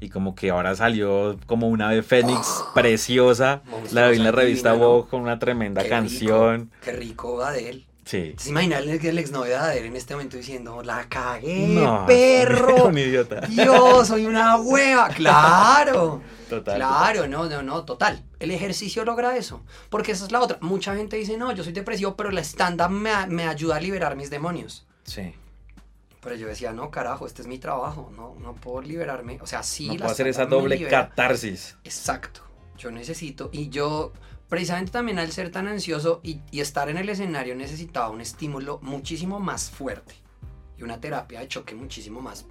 Y como que ahora salió como una ave fénix preciosa. La vi en la revista. Vogue con una tremenda Qué rico, canción. Qué rico Adele. Sí. ¿Se imagina el, el exnovio de Adele en este momento diciendo, la cagué, No, perro? un idiota. Dios, soy una hueva. Claro. Total. Claro, no, no, no, total. El ejercicio logra eso. Porque esa es la otra. Mucha gente dice, no, yo soy depresivo, pero la stand-up me, me ayuda a liberar mis demonios. Sí. Pero yo decía, no, carajo, este es mi trabajo. No, no puedo liberarme. O sea, sí. no la puedo hacer esa doble libera. catarsis. Exacto. Yo necesito. Y yo, precisamente también al ser tan ansioso y, y estar en el escenario, necesitaba un estímulo muchísimo más fuerte. Y una terapia de choque muchísimo más.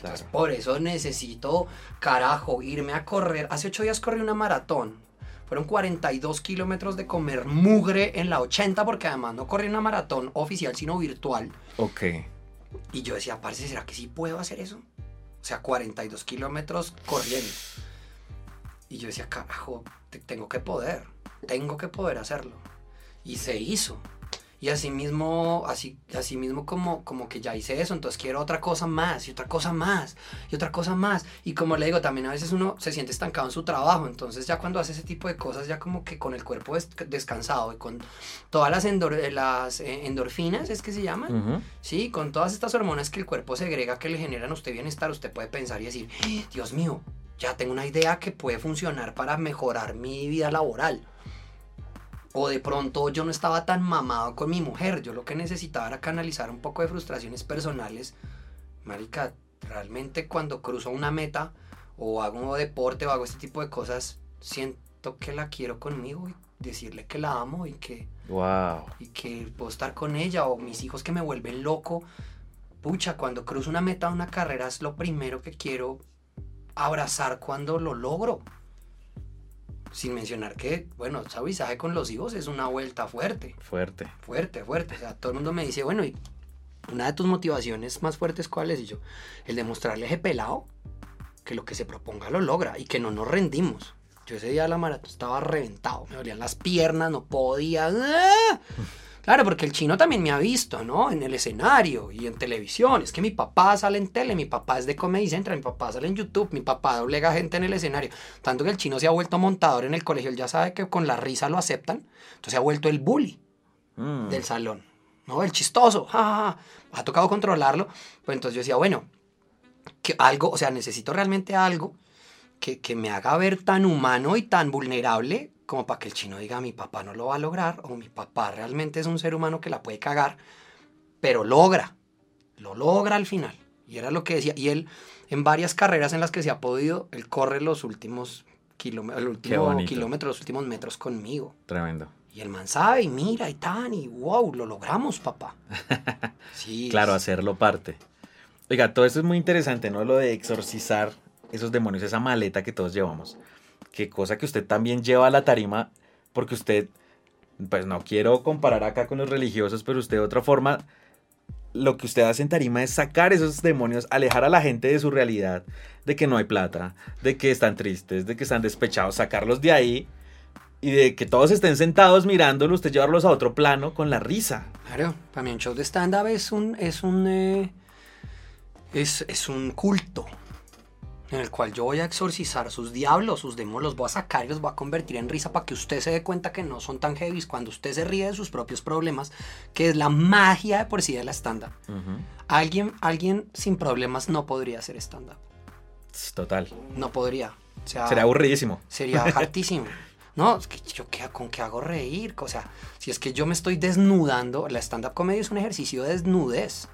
Claro. Por eso necesito, carajo, irme a correr. Hace ocho días corrí una maratón. Fueron 42 kilómetros de comer mugre en la 80, porque además no corrí una maratón oficial, sino virtual. Ok. Y yo decía, parce, ¿será que sí puedo hacer eso? O sea, 42 kilómetros corriendo. Y yo decía, carajo, te- tengo que poder, tengo que poder hacerlo. Y se hizo. Y así mismo, así, así mismo como, como que ya hice eso, entonces quiero otra cosa más, y otra cosa más, y otra cosa más. Y como le digo, también a veces uno se siente estancado en su trabajo, entonces ya cuando hace ese tipo de cosas, ya como que con el cuerpo des- descansado y con todas las, endor- las eh, endorfinas, es que se llaman. Sí, con todas estas hormonas que el cuerpo segrega que le generan a usted bienestar, usted puede pensar y decir, "Ah, Dios mío, ya tengo una idea que puede funcionar para mejorar mi vida laboral. O de pronto yo no estaba tan mamado con mi mujer, yo lo que necesitaba era canalizar un poco de frustraciones personales. Marica, realmente cuando cruzo una meta o hago deporte o hago este tipo de cosas, siento que la quiero conmigo y decirle que la amo y que Wow. y que puedo estar con ella o mis hijos que me vuelven loco. Pucha, cuando cruzo una meta de una carrera es lo primero que quiero abrazar cuando lo logro. Sin mencionar que, bueno, ese visaje con los hijos es una vuelta fuerte, Fuerte. fuerte, fuerte. O sea, todo el mundo me dice, bueno, y una de tus motivaciones más fuertes, ¿cuál es? Y yo, el demostrarle a ese pelado que lo que se proponga lo logra y que no nos rendimos. Yo ese día de la maratón estaba reventado, me dolían las piernas, no podía. ¡ah! Claro, porque el chino también me ha visto, ¿no? En el escenario y en televisión. Es que mi papá sale en tele, mi papá es de Comedy Central, mi papá sale en YouTube, mi papá doblega gente en el escenario. Tanto que el chino se ha vuelto montador en el colegio, él ya sabe que con la risa lo aceptan. Entonces se ha vuelto el bully Mm. del salón. ¿no? El chistoso. ja, ja, ja. Ha tocado controlarlo. Pues entonces yo decía, bueno, que algo, o sea, necesito realmente algo que, que me haga ver tan humano y tan vulnerable como para que el chino diga, mi papá no lo va a lograr o mi papá realmente es un ser humano que la puede cagar, pero logra, lo logra al final. Y era lo que decía. Y él, en varias carreras en las que se ha podido, él corre los últimos kilómetros, el último bonito. kilómetro, los últimos metros conmigo. Tremendo. Y el man sabe y mira y tan y wow, lo logramos, papá. Sí. Claro, es- hacerlo parte. Oiga, todo esto es muy interesante, ¿no? Lo de exorcizar esos demonios, esa maleta que todos llevamos. Qué cosa que usted también lleva a la tarima, porque usted, pues no quiero comparar acá con los religiosos, pero usted de otra forma, lo que usted hace en tarima es sacar esos demonios, alejar a la gente de su realidad, de que no hay plata, de que están tristes, de que están despechados, sacarlos de ahí y de que todos estén sentados mirándolo, usted llevarlos a otro plano con la risa. Claro, para mí un show de stand-up es un, es un, eh, es, es un culto en el cual yo voy a exorcizar sus diablos, sus demonios, los voy a sacar y los voy a convertir en risa para que usted se dé cuenta que no son tan heavy cuando usted se ríe de sus propios problemas, que es la magia de por sí de la stand-up. Alguien, alguien sin problemas no podría hacer stand-up. Total. No podría. O sea, Sería aburridísimo. Sería hartísimo. No, es que yo qué, con qué hago reír. O sea, si es que yo me estoy desnudando, la stand-up comedy es un ejercicio de desnudez.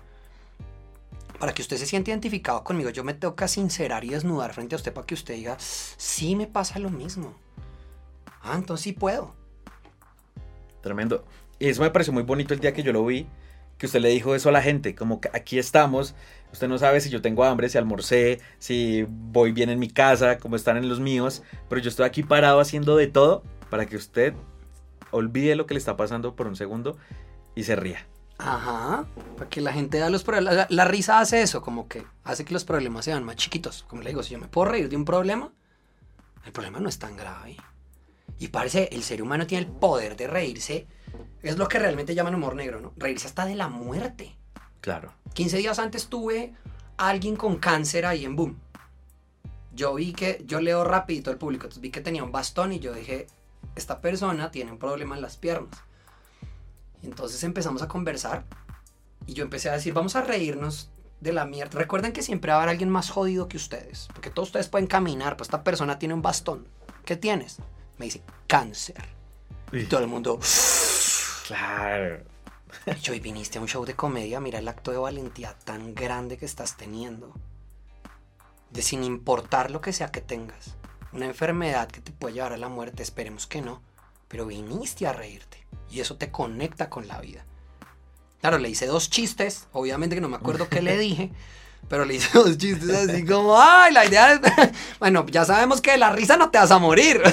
Para que usted se sienta identificado conmigo, yo me tengo que sincerar y desnudar frente a usted para que usted diga, sí me pasa lo mismo. Ah, entonces sí puedo. Tremendo. Y eso me pareció muy bonito el día que yo lo vi, que usted le dijo eso a la gente, como que aquí estamos, usted no sabe si yo tengo hambre, si almorcé, si voy bien en mi casa, cómo están en los míos, pero yo estoy aquí parado haciendo de todo para que usted olvide lo que le está pasando por un segundo y se ría. Ajá, para que la gente da los problemas. La, la risa hace eso, como que hace que los problemas sean más chiquitos. Como le digo, si yo me puedo reír de un problema, el problema no es tan grave. Y parece, el ser humano tiene el poder de reírse. Es lo que realmente llaman humor negro, ¿no? Reírse hasta de la muerte. Claro. 15 días antes tuve a alguien con cáncer ahí en Boom. Yo vi que, yo leo rapidito al público, entonces vi que tenía un bastón y yo dije, esta persona tiene un problema en las piernas. Entonces empezamos a conversar y yo empecé a decir, vamos a reírnos de la mierda. Recuerden que siempre va a haber alguien más jodido que ustedes, porque todos ustedes pueden caminar, pues esta persona tiene un bastón. ¿Qué tienes? Me dice, cáncer. Y todo el mundo, Claro. y yo, y viniste a un show de comedia, mira el acto de valentía tan grande que estás teniendo. De sin importar lo que sea que tengas. Una enfermedad que te puede llevar a la muerte, esperemos que no. Pero viniste a reírte. Y eso te conecta con la vida. Claro, le hice dos chistes. Obviamente que no me acuerdo qué le dije. Pero le hice dos chistes así como, ay, la idea es... Bueno, ya sabemos que de la risa no te vas a morir.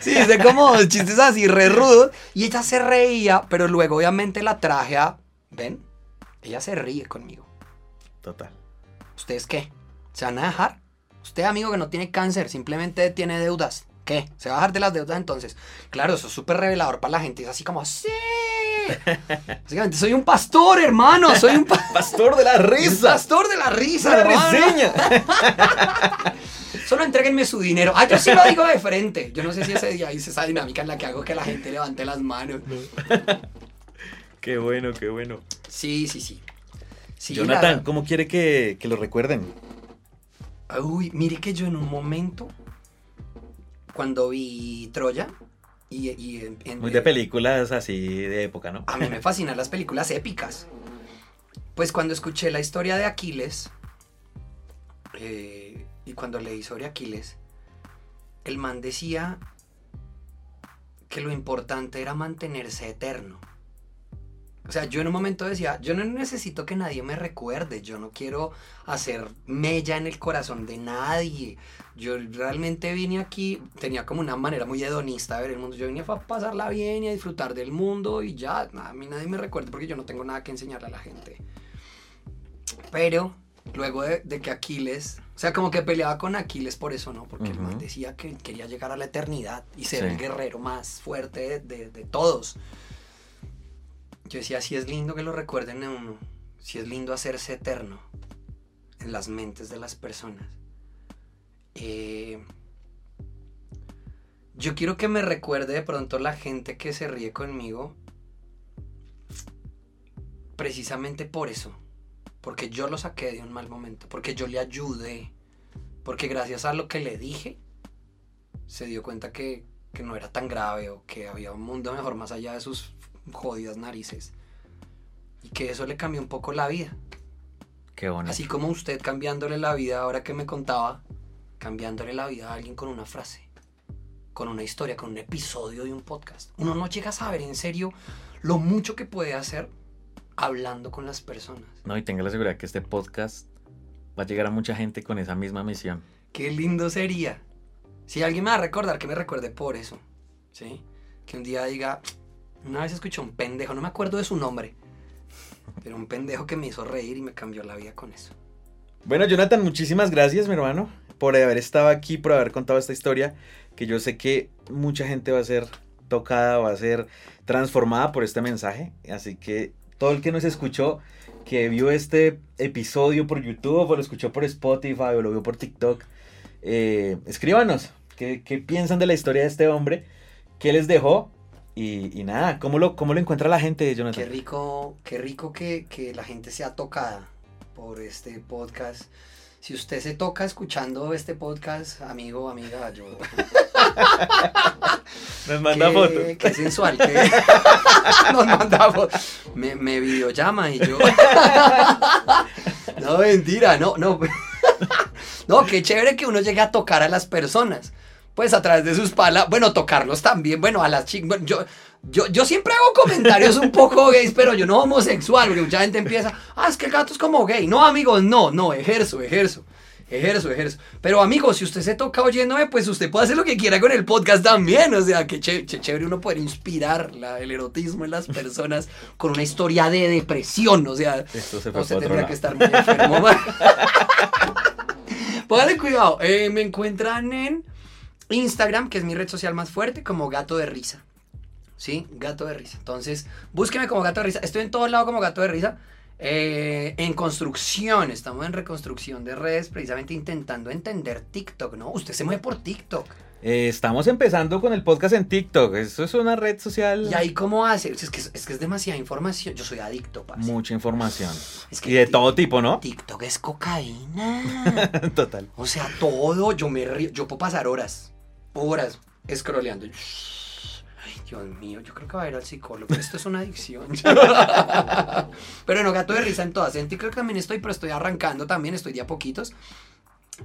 Sí, hice como dos chistes así re rudos. Y ella se reía, pero luego obviamente la traje a... ¿Ven? Ella se ríe conmigo. Total. ¿Ustedes qué? ¿Se van a dejar? Usted, amigo que no tiene cáncer, simplemente tiene deudas. ¿Qué? ¿Se va a dejar de las deudas entonces? Claro, eso es súper revelador para la gente. Es así como, ¡sí! Básicamente, soy un pastor, hermano. Soy un pa- Pastor de la risa. pastor de la risa, Una reseña. Solo entréguenme su dinero. Ah, yo sí lo digo de frente. Yo no sé si ese día hice esa dinámica en la que hago que la gente levante las manos. Qué bueno, qué bueno. Sí, sí, sí. Sí, Jonathan, la- ¿cómo quiere que, que lo recuerden? Uy, mire que yo en un momento, cuando vi Troya, y, y en- en- Muy de películas así de época, ¿no? a mí me fascinan las películas épicas. Pues cuando escuché la historia de Aquiles, eh, y cuando leí sobre Aquiles, el man decía que lo importante era mantenerse eterno. O sea, yo en un momento decía, yo no necesito que nadie me recuerde, yo no quiero hacer mella en el corazón de nadie. Yo realmente vine aquí, tenía como una manera muy hedonista de ver el mundo. Yo vine a pasarla bien y a disfrutar del mundo y ya, a mí nadie me recuerde porque yo no tengo nada que enseñarle a la gente. Pero luego de, de que Aquiles, o sea, como que peleaba con Aquiles por eso, ¿no? Porque el man Ujú. decía que quería llegar a la eternidad y ser Sí. el guerrero más fuerte de, de- de todos. Yo decía, si es lindo que lo recuerden a uno, si es lindo hacerse eterno en las mentes de las personas. Eh, yo quiero que me recuerde de pronto la gente que se ríe conmigo, precisamente por eso, porque yo lo saqué de un mal momento, porque yo le ayudé, porque gracias a lo que le dije, se dio cuenta que, que no era tan grave o que había un mundo mejor más allá de sus jodidas narices. Y que eso le cambió un poco la vida. Qué bonito. Así como usted cambiándole la vida ahora que me contaba, cambiándole la vida a alguien con una frase. con una historia, con un episodio de un podcast. Uno no llega a saber en serio lo mucho que puede hacer hablando con las personas. No, y tenga la seguridad que este podcast va a llegar a mucha gente con esa misma misión. Qué lindo sería. Si alguien me va a recordar, que me recuerde por eso. ¿Sí? Que un día diga, una vez escuché un pendejo, no me acuerdo de su nombre, pero un pendejo que me hizo reír y me cambió la vida con eso. Bueno, Jonathan, muchísimas gracias, mi hermano, por haber estado aquí, por haber contado esta historia, que yo sé que mucha gente va a ser tocada, va a ser transformada por este mensaje. Así que todo el que nos escuchó, que vio este episodio por YouTube, o lo escuchó por Spotify, o lo vio por TikTok, eh, escríbanos ¿qué, qué piensan de la historia de este hombre, qué les dejó. Y, y nada, ¿cómo lo, ¿cómo lo encuentra la gente, Jonathan? Qué rico, qué rico que, que la gente sea tocada por este podcast. Si usted se toca escuchando este podcast, amigo, amiga, yo. Nos manda qué, foto. Qué sensual. qué- Nos manda foto. Me, me videollama y yo. no, mentira, no, no. No, qué chévere que uno llegue a tocar a las personas. Pues a través de sus palabras. Bueno, tocarlos también. Bueno, a las chicas. yo, yo, yo siempre hago comentarios un poco gays, pero yo no homosexual, porque mucha gente empieza. Ah, es que el gato es como gay. No, amigos, no, no, ejerzo, ejerzo. Ejerzo, ejerzo. Pero amigos, si usted se toca oyéndome, pues usted puede hacer lo que quiera con el podcast también. O sea, que ché- ché- chévere uno poder inspirar la- el erotismo en las personas con una historia de depresión. O sea, Esto se fue usted lado. que estar muy enfermo. Póngale cuidado. Eh, me encuentran en Instagram, que es mi red social más fuerte, como gato de risa. ¿Sí? Gato de risa. Entonces, búsqueme como gato de risa. Estoy en todos lados como gato de risa. Eh, en construcción, estamos en reconstrucción de redes, precisamente intentando entender TikTok, ¿no? Usted se mueve por TikTok. Eh, estamos empezando con el podcast en TikTok. Eso es una red social. ¿Y ahí cómo hace? Es que es, que es demasiada información. Yo soy adicto, parce. Mucha información. Es que y de todo tipo, ¿no? TikTok es cocaína. Total. O sea, todo, yo me río, yo puedo pasar horas, horas, scrolleando. Ay, Dios mío, yo creo que va a ir al psicólogo. Esto es una adicción. pero no, gato de risa en todas. En TikTok también estoy, pero estoy arrancando también, estoy de a poquitos,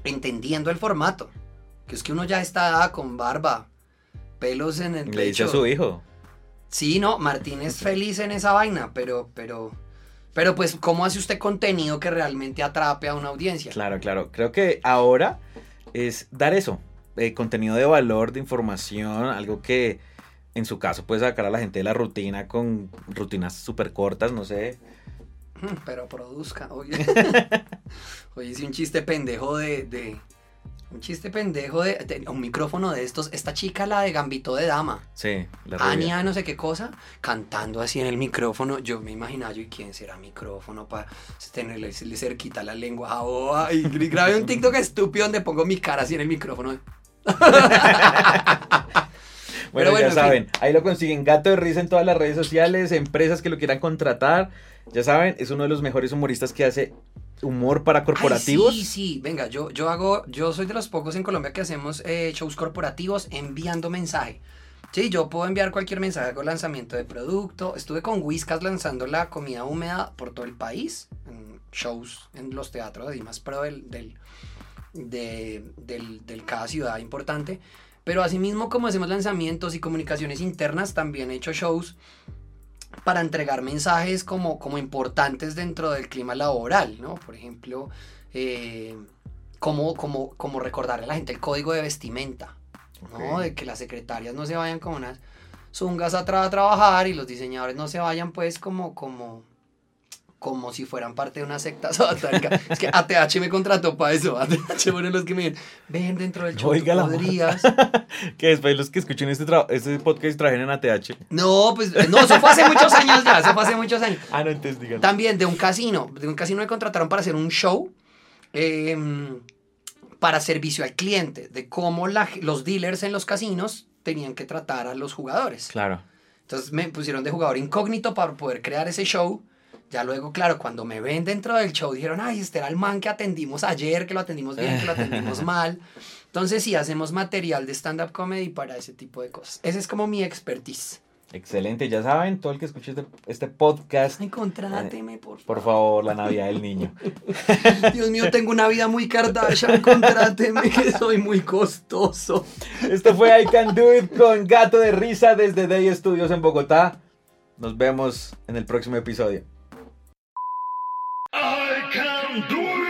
entendiendo el formato. Que es que uno ya está con barba, pelos en el Le dice a pecho. su hijo. Sí, no, Martín es feliz en esa vaina, pero, pero, pero pues, ¿cómo hace usted contenido que realmente atrape a una audiencia? Claro, claro. Creo que ahora es dar eso. Eh, contenido de valor, de información, algo que en su caso puede sacar a la gente de la rutina con rutinas súper cortas, no sé. Mm, Pero produzca, oye. oye, hice un chiste pendejo de, de- Un chiste pendejo de, de- Un micrófono de estos. Esta chica, la de Gambito de Dama. Sí, la. Ania, no sé qué cosa, cantando así en el micrófono. Yo me imaginaba, yo, ¿y quién será micrófono para tenerle cerquita la lengua? Ah, oh, y grabé un TikTok estúpido donde pongo mi cara así en el micrófono. Bueno, ya en saben, ahí lo consiguen. Gato de risa en todas las redes sociales, empresas que lo quieran contratar. Ya saben, es uno de los mejores humoristas que hace humor para corporativos. Ay, sí, sí, venga, yo, yo hago, yo soy de los pocos en Colombia que hacemos eh, shows corporativos enviando mensaje. Sí, yo puedo enviar cualquier mensaje con lanzamiento de producto. Estuve con Whiskas lanzando la comida húmeda por todo el país, en shows en los teatros así más pro del, del, de, del, del cada ciudad importante. Pero asimismo, como hacemos lanzamientos y comunicaciones internas, también he hecho shows para entregar mensajes como, como importantes dentro del clima laboral, ¿no? Por ejemplo, eh, como, como, como recordarle a la gente el código de vestimenta, ¿no? De que las secretarias no se vayan como unas zungas a, tra- a trabajar y los diseñadores no se vayan pues como, como, como si fueran parte de una secta satánica. es que ATH me contrató para eso. ATH, bueno, los que me ven, ven dentro del show, Oiga tú podrías. Que después los que escuchen este, este podcast trajen en ATH. No, pues no, eso fue hace muchos años ya, eso fue hace muchos años. Ah, no, entonces digan. También de un casino. De un casino me contrataron para hacer un show eh, para servicio al cliente, de cómo la- los dealers en los casinos tenían que tratar a los jugadores. Claro. Entonces me pusieron de jugador incógnito para poder crear ese show. Ya luego, claro, cuando me ven dentro del show, dijeron, ay, este era el man que atendimos ayer, que lo atendimos bien, que lo atendimos mal. Entonces sí, hacemos material de stand-up comedy para ese tipo de cosas. Ese es como mi expertise. Excelente, ya saben, todo el que escuche este, este podcast. Ay, contráteme, por favor. Por favor, la Navidad del Niño. Dios mío, tengo una vida muy Kardashian, contráteme, que soy muy costoso. Esto fue I Can Do It con Gato de Risa desde Day Studios en Bogotá. Nos vemos en el próximo episodio. I can do it.